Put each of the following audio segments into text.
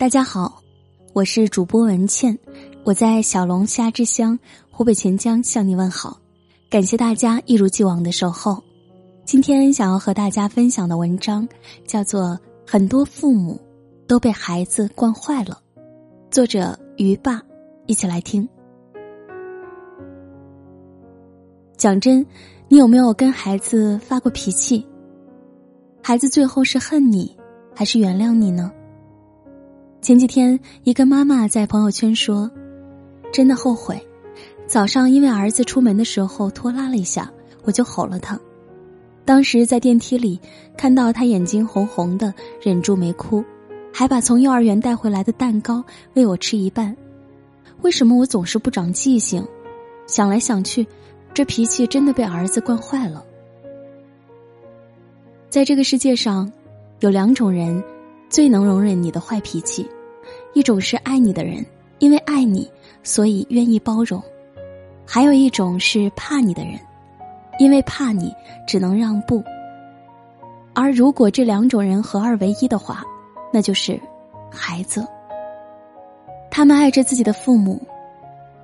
大家好，我是主播文倩，我在小龙虾之乡湖北潜江向你问好，感谢大家一如既往的守候。今天想要和大家分享的文章叫做《很多父母都被孩子惯坏了》，作者于爸，一起来听。讲真，你有没有跟孩子发过脾气？孩子最后是恨你，还是原谅你呢？前几天，一个妈妈在朋友圈说：“真的后悔，早上因为儿子出门的时候拖拉了一下，我就吼了他。当时在电梯里看到他眼睛红红的，忍住没哭，还把从幼儿园带回来的蛋糕喂我吃一半。为什么我总是不长记性？想来想去，这脾气真的被儿子惯坏了。在这个世界上，有两种人。”最能容忍你的坏脾气，一种是爱你的人，因为爱你，所以愿意包容；还有一种是怕你的人，因为怕你，只能让步。而如果这两种人合二为一的话，那就是孩子。他们爱着自己的父母，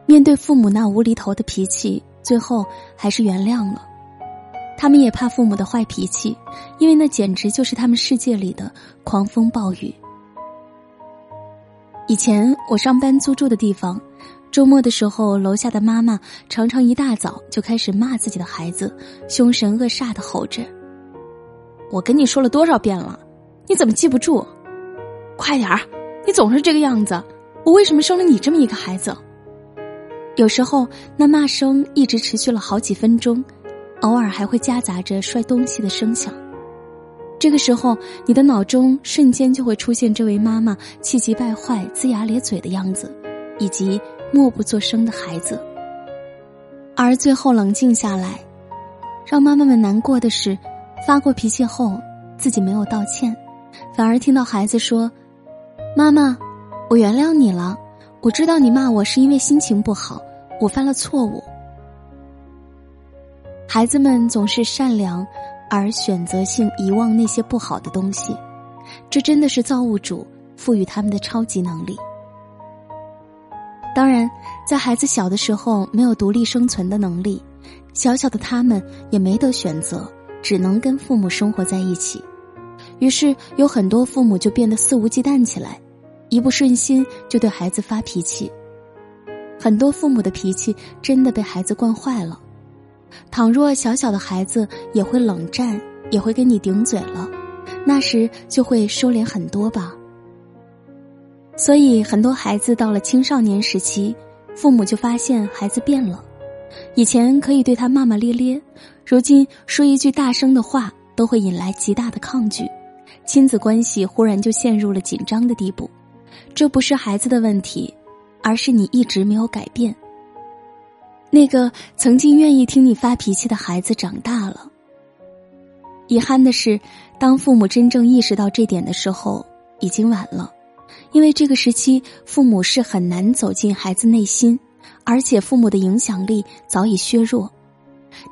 面对父母那无厘头的脾气，最后还是原谅了。他们也怕父母的坏脾气，因为那简直就是他们世界里的狂风暴雨。以前我上班租住的地方，周末的时候，楼下的妈妈常常一大早就开始骂自己的孩子，凶神恶煞的吼着：“我跟你说了多少遍了，你怎么记不住？快点儿，你总是这个样子，我为什么生了你这么一个孩子？”有时候那骂声一直持续了好几分钟。偶尔还会夹杂着摔东西的声响，这个时候你的脑中瞬间就会出现这位妈妈气急败坏、龇牙咧嘴的样子，以及默不作声的孩子。而最后冷静下来，让妈妈们难过的是，发过脾气后自己没有道歉，反而听到孩子说：“妈妈，我原谅你了，我知道你骂我是因为心情不好，我犯了错误。”孩子们总是善良，而选择性遗忘那些不好的东西，这真的是造物主赋予他们的超级能力。当然，在孩子小的时候没有独立生存的能力，小小的他们也没得选择，只能跟父母生活在一起。于是，有很多父母就变得肆无忌惮起来，一不顺心就对孩子发脾气。很多父母的脾气真的被孩子惯坏了。倘若小小的孩子也会冷战，也会跟你顶嘴了，那时就会收敛很多吧。所以，很多孩子到了青少年时期，父母就发现孩子变了。以前可以对他骂骂咧咧，如今说一句大声的话都会引来极大的抗拒，亲子关系忽然就陷入了紧张的地步。这不是孩子的问题，而是你一直没有改变。那个曾经愿意听你发脾气的孩子长大了。遗憾的是，当父母真正意识到这点的时候，已经晚了。因为这个时期，父母是很难走进孩子内心，而且父母的影响力早已削弱。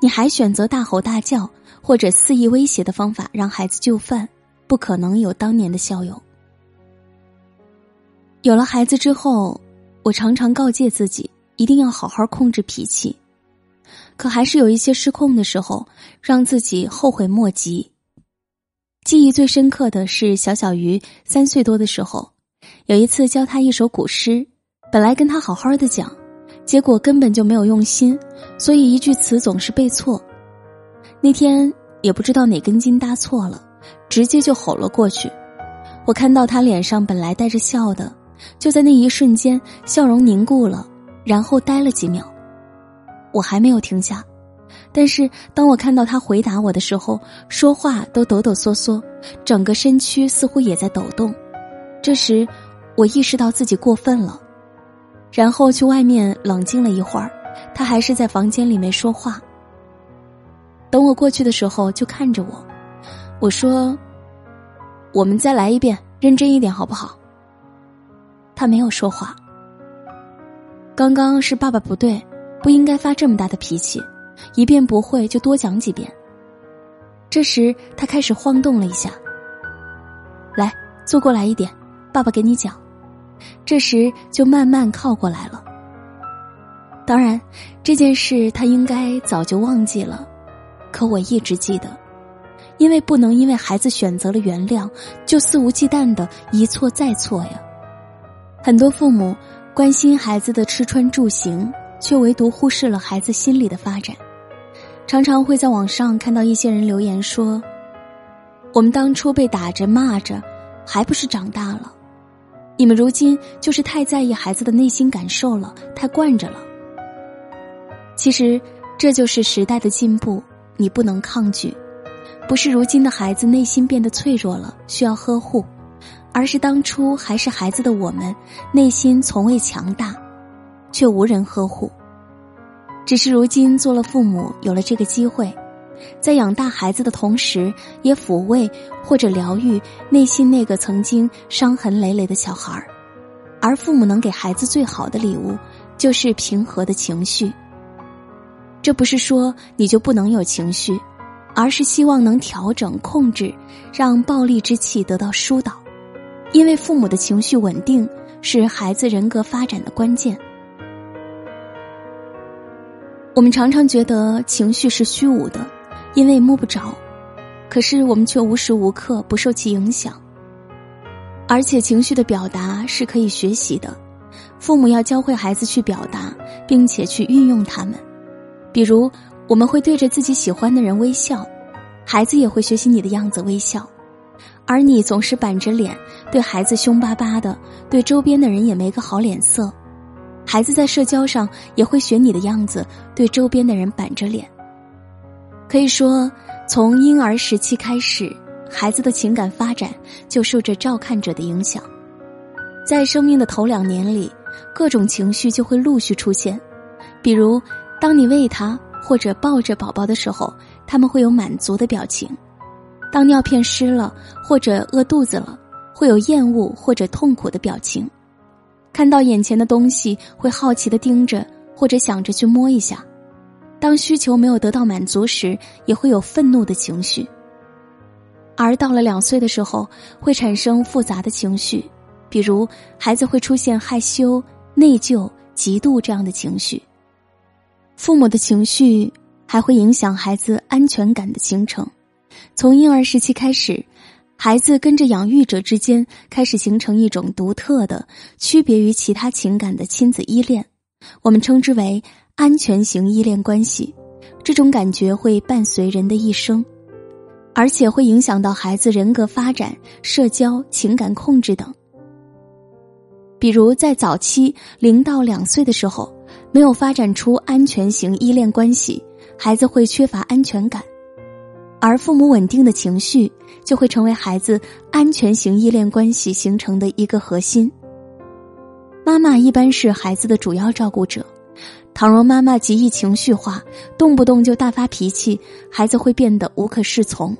你还选择大吼大叫或者肆意威胁的方法让孩子就范，不可能有当年的效用。有了孩子之后，我常常告诫自己。一定要好好控制脾气，可还是有一些失控的时候，让自己后悔莫及。记忆最深刻的是小小鱼三岁多的时候，有一次教他一首古诗，本来跟他好好的讲，结果根本就没有用心，所以一句词总是背错。那天也不知道哪根筋搭错了，直接就吼了过去。我看到他脸上本来带着笑的，就在那一瞬间，笑容凝固了。然后呆了几秒，我还没有停下，但是当我看到他回答我的时候，说话都抖抖嗦嗦，整个身躯似乎也在抖动。这时，我意识到自己过分了，然后去外面冷静了一会儿，他还是在房间里面说话。等我过去的时候，就看着我，我说：“我们再来一遍，认真一点，好不好？”他没有说话。刚刚是爸爸不对，不应该发这么大的脾气，一遍不会就多讲几遍。这时他开始晃动了一下，来，坐过来一点，爸爸给你讲。这时就慢慢靠过来了。当然，这件事他应该早就忘记了，可我一直记得，因为不能因为孩子选择了原谅，就肆无忌惮的一错再错呀。很多父母关心孩子的吃穿住行，却唯独忽视了孩子心理的发展。常常会在网上看到一些人留言说：“我们当初被打着骂着，还不是长大了？你们如今就是太在意孩子的内心感受了，太惯着了。”其实，这就是时代的进步，你不能抗拒。不是如今的孩子内心变得脆弱了，需要呵护，而是当初还是孩子的我们，内心从未强大，却无人呵护。只是如今做了父母，有了这个机会，在养大孩子的同时，也抚慰或者疗愈内心那个曾经伤痕累累的小孩儿。而父母能给孩子最好的礼物，就是平和的情绪。这不是说你就不能有情绪，而是希望能调整控制，让暴力之气得到疏导。因为父母的情绪稳定是孩子人格发展的关键。我们常常觉得情绪是虚无的，因为摸不着，可是我们却无时无刻不受其影响。而且情绪的表达是可以学习的，父母要教会孩子去表达，并且去运用他们。比如，我们会对着自己喜欢的人微笑，孩子也会学习你的样子微笑；而你总是板着脸，对孩子凶巴巴的，对周边的人也没个好脸色，孩子在社交上也会学你的样子，对周边的人板着脸。可以说，从婴儿时期开始，孩子的情感发展就受着照看者的影响，在生命的头两年里，各种情绪就会陆续出现，比如。当你喂他或者抱着宝宝的时候，他们会有满足的表情；当尿片湿了或者饿肚子了，会有厌恶或者痛苦的表情；看到眼前的东西会好奇的盯着或者想着去摸一下；当需求没有得到满足时，也会有愤怒的情绪。而到了两岁的时候，会产生复杂的情绪，比如孩子会出现害羞、内疚、嫉妒这样的情绪。父母的情绪还会影响孩子安全感的形成。从婴儿时期开始，孩子跟着养育者之间开始形成一种独特的、区别于其他情感的亲子依恋，我们称之为安全型依恋关系。这种感觉会伴随人的一生，而且会影响到孩子人格发展、社交、情感控制等。比如在早期零到两岁的时候。没有发展出安全型依恋关系，孩子会缺乏安全感，而父母稳定的情绪就会成为孩子安全型依恋关系形成的一个核心。妈妈一般是孩子的主要照顾者，倘若妈妈极易情绪化，动不动就大发脾气，孩子会变得无可适从。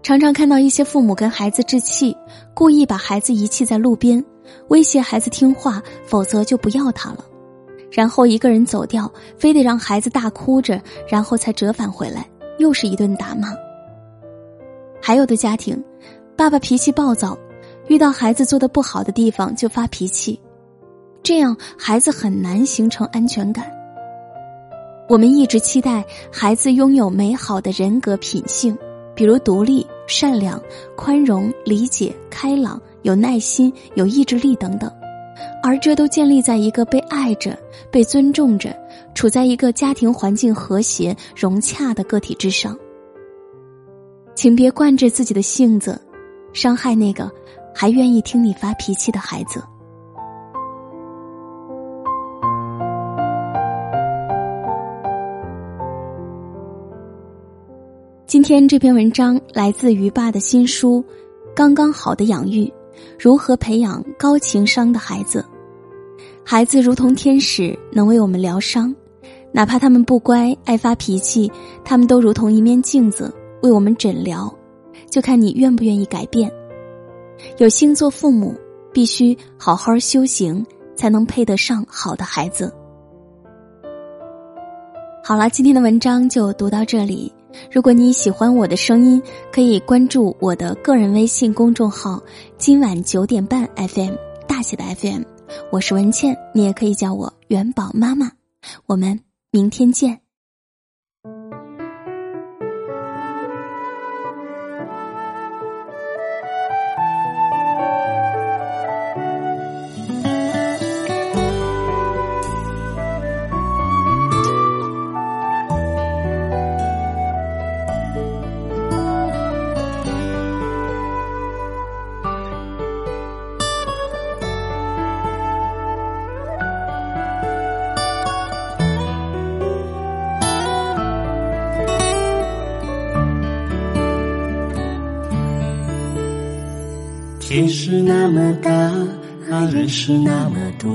常常看到一些父母跟孩子置气，故意把孩子遗弃在路边。威胁孩子听话，否则就不要他了。然后一个人走掉，非得让孩子大哭着，然后才折返回来，又是一顿打骂。还有的家庭，爸爸脾气暴躁，遇到孩子做的不好的地方就发脾气，这样孩子很难形成安全感。我们一直期待孩子拥有美好的人格品性，比如独立、善良、宽容、理解、开朗。有耐心、有意志力等等，而这都建立在一个被爱着、被尊重着、处在一个家庭环境和谐融洽的个体之上。请别惯着自己的性子，伤害那个还愿意听你发脾气的孩子。今天这篇文章来自于爸的新书《刚刚好的养育》。如何培养高情商的孩子？孩子如同天使，能为我们疗伤。哪怕他们不乖、爱发脾气，他们都如同一面镜子，为我们诊疗。就看你愿不愿意改变。有心做父母，必须好好修行，才能配得上好的孩子。好了，今天的文章就读到这里。如果你喜欢我的声音，可以关注我的个人微信公众号“今晚九点半 FM” 大写的 FM。我是文倩，你也可以叫我元宝妈妈。我们明天见。天是那么大，啊人是那么多，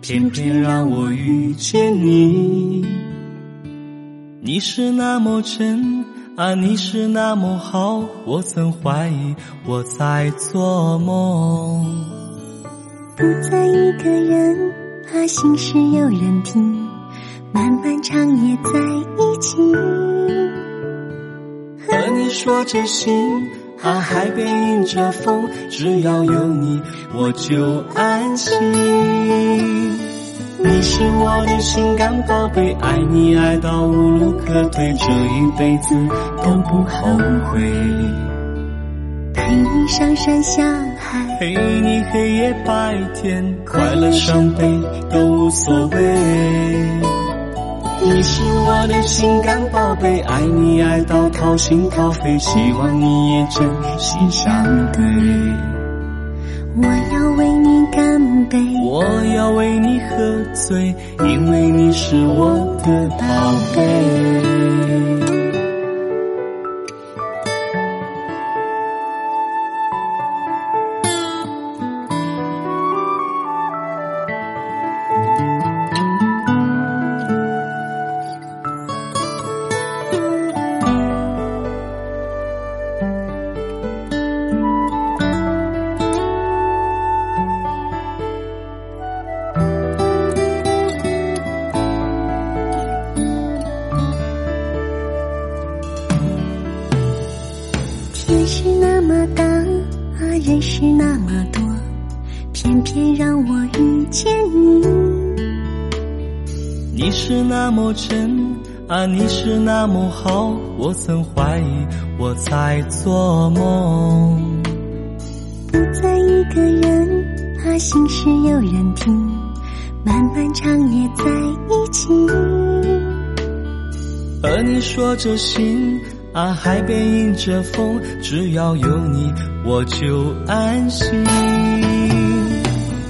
偏偏让我遇见你。你是那么真啊，你是那么好，我曾怀疑我在做梦。不再一个人啊，心事有人听，漫漫长夜在一起，和你说着心。啊，海边迎着风，只要有你，我就安心。你是我的心肝宝贝，爱你爱到无路可退，这一辈子都不后悔。陪你上山下海，陪你黑夜白天，快乐伤悲都无所谓。你是我的心肝宝贝，爱你爱到掏心掏肺，希望你也真心相对。我要为你干杯，我要为你喝醉，因为你是我的宝贝。那么真啊，你是那么好，我曾怀疑我在做梦。不再一个人啊，心事有人听，漫漫长夜在一起。和你说着心。啊，海边迎着风，只要有你，我就安心。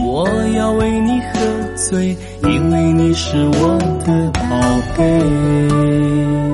我要为你，喝醉，因为你是我的宝贝。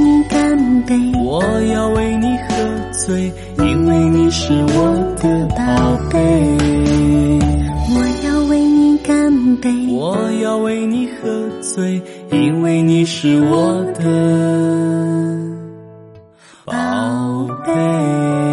我要为你喝醉，因为你是我的宝贝。我要为你干杯，我要为你喝醉，因为你是我的宝贝。